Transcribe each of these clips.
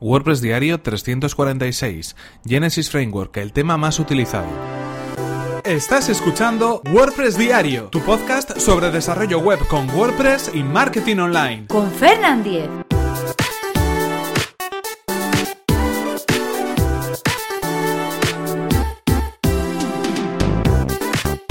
WordPress Diario 346. Genesis Framework, el tema más utilizado. Estás escuchando WordPress Diario, tu podcast sobre desarrollo web con WordPress y marketing online. Con Fernand Diez.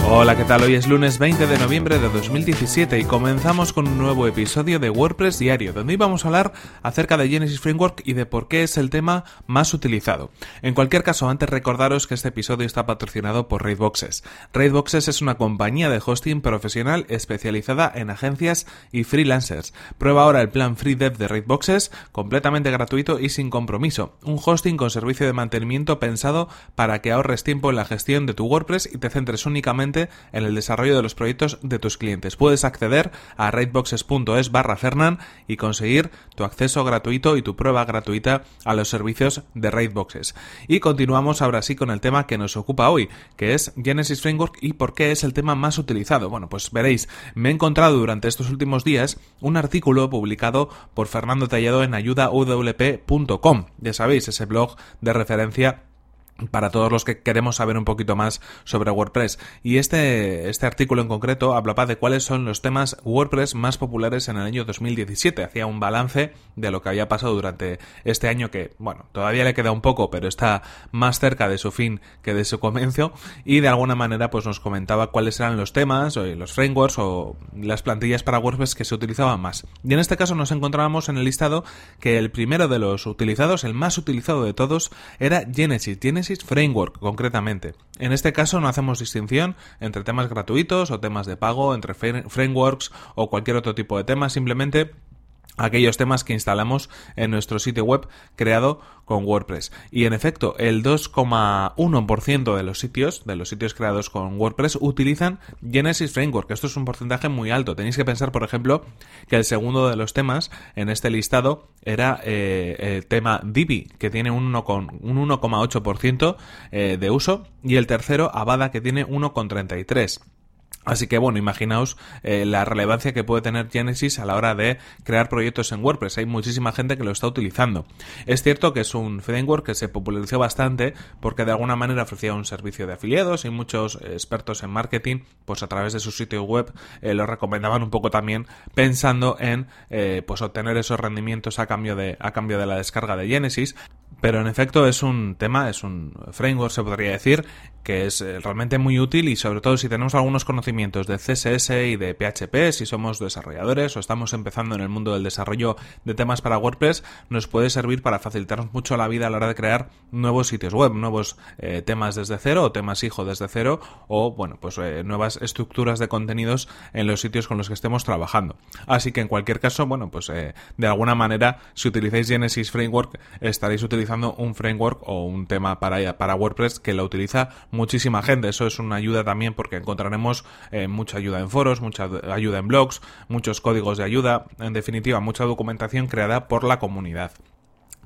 Hola, ¿qué tal? Hoy es lunes 20 de noviembre de 2017 y comenzamos con un nuevo episodio de WordPress Diario, donde íbamos a hablar acerca de Genesis Framework y de por qué es el tema más utilizado. En cualquier caso, antes recordaros que este episodio está patrocinado por Raidboxes. Raidboxes es una compañía de hosting profesional especializada en agencias y freelancers. Prueba ahora el plan Free Dev de Raidboxes, completamente gratuito y sin compromiso. Un hosting con servicio de mantenimiento pensado para que ahorres tiempo en la gestión de tu WordPress y te centres únicamente en el desarrollo de los proyectos de tus clientes. Puedes acceder a raidboxes.es barra Fernan y conseguir tu acceso gratuito y tu prueba gratuita a los servicios de Raidboxes. Y continuamos ahora sí con el tema que nos ocupa hoy, que es Genesis Framework y por qué es el tema más utilizado. Bueno, pues veréis, me he encontrado durante estos últimos días un artículo publicado por Fernando Tallado en ayudaudp.com. Ya sabéis, ese blog de referencia para todos los que queremos saber un poquito más sobre WordPress. Y este, este artículo en concreto hablaba de cuáles son los temas WordPress más populares en el año 2017. Hacía un balance de lo que había pasado durante este año que, bueno, todavía le queda un poco, pero está más cerca de su fin que de su comienzo. Y de alguna manera pues nos comentaba cuáles eran los temas, o los frameworks o las plantillas para WordPress que se utilizaban más. Y en este caso nos encontrábamos en el listado que el primero de los utilizados, el más utilizado de todos, era Genesis. Genesis Framework, concretamente. En este caso no hacemos distinción entre temas gratuitos o temas de pago, entre frameworks o cualquier otro tipo de tema, simplemente aquellos temas que instalamos en nuestro sitio web creado con WordPress. Y en efecto, el 2,1% de los sitios, de los sitios creados con WordPress, utilizan Genesis Framework. Esto es un porcentaje muy alto. Tenéis que pensar, por ejemplo, que el segundo de los temas en este listado era eh, el tema Divi, que tiene un 1,8% eh, de uso, y el tercero, Avada, que tiene 1,33%. Así que bueno, imaginaos eh, la relevancia que puede tener Genesis a la hora de crear proyectos en WordPress. Hay muchísima gente que lo está utilizando. Es cierto que es un framework que se popularizó bastante porque de alguna manera ofrecía un servicio de afiliados y muchos expertos en marketing, pues a través de su sitio web eh, lo recomendaban un poco también pensando en eh, pues obtener esos rendimientos a cambio de a cambio de la descarga de Genesis. Pero en efecto es un tema, es un framework, se podría decir, que es eh, realmente muy útil y sobre todo si tenemos algunos conocimientos de CSS y de PHP, si somos desarrolladores o estamos empezando en el mundo del desarrollo de temas para WordPress, nos puede servir para facilitarnos mucho la vida a la hora de crear nuevos sitios web, nuevos eh, temas desde cero o temas hijo desde cero o, bueno, pues eh, nuevas estructuras de contenidos en los sitios con los que estemos trabajando. Así que en cualquier caso, bueno, pues de alguna manera, si utilizáis Genesis Framework, estaréis utilizando un framework o un tema para, para WordPress que lo utiliza muchísima gente. Eso es una ayuda también porque encontraremos eh, mucha ayuda en foros, mucha ayuda en blogs, muchos códigos de ayuda, en definitiva, mucha documentación creada por la comunidad.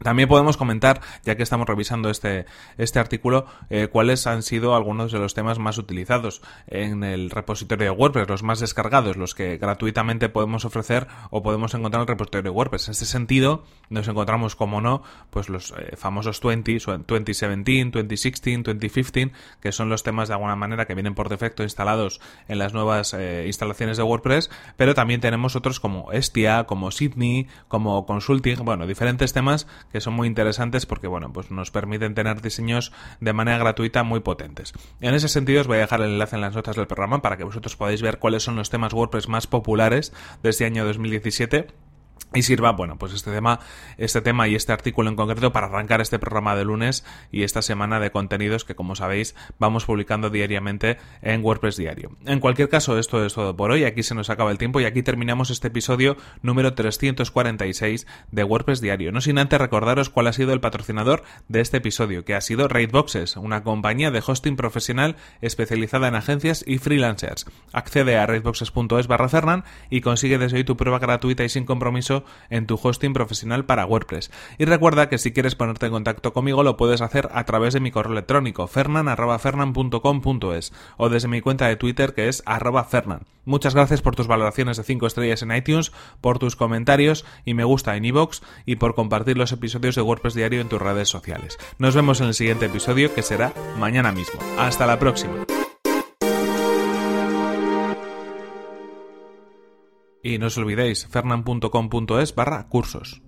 También podemos comentar, ya que estamos revisando este, este artículo, eh, cuáles han sido algunos de los temas más utilizados en el repositorio de WordPress, los más descargados, los que gratuitamente podemos ofrecer o podemos encontrar en el repositorio de WordPress. En este sentido, nos encontramos, como no, pues los eh, famosos 20, 2017, 2016, 2015, que son los temas de alguna manera que vienen por defecto instalados en las nuevas eh, instalaciones de WordPress, pero también tenemos otros como Estia, como Sydney, como Consulting, bueno, diferentes temas que son muy interesantes porque, bueno, pues nos permiten tener diseños de manera gratuita muy potentes. En ese sentido os voy a dejar el enlace en las notas del programa para que vosotros podáis ver cuáles son los temas WordPress más populares de este año 2017 y sirva, bueno, pues este tema, este tema y este artículo en concreto para arrancar este programa de lunes y esta semana de contenidos que, como sabéis, vamos publicando diariamente en WordPress Diario. En cualquier caso, esto es todo por hoy. Aquí se nos acaba el tiempo y aquí terminamos este episodio número 346 de WordPress Diario. No sin antes recordaros cuál ha sido el patrocinador de este episodio, que ha sido Raidboxes, una compañía de hosting profesional especializada en agencias y freelancers. Accede a raidboxes.es barra Fernan y consigue desde hoy tu prueba gratuita y sin compromiso en tu hosting profesional para WordPress. Y recuerda que si quieres ponerte en contacto conmigo lo puedes hacer a través de mi correo electrónico fernan.fernan.com.es o desde mi cuenta de Twitter que es fernan. Muchas gracias por tus valoraciones de 5 estrellas en iTunes, por tus comentarios y me gusta en iVoox y por compartir los episodios de WordPress Diario en tus redes sociales. Nos vemos en el siguiente episodio que será mañana mismo. Hasta la próxima. Y no os olvidéis, fernan.com.es barra cursos.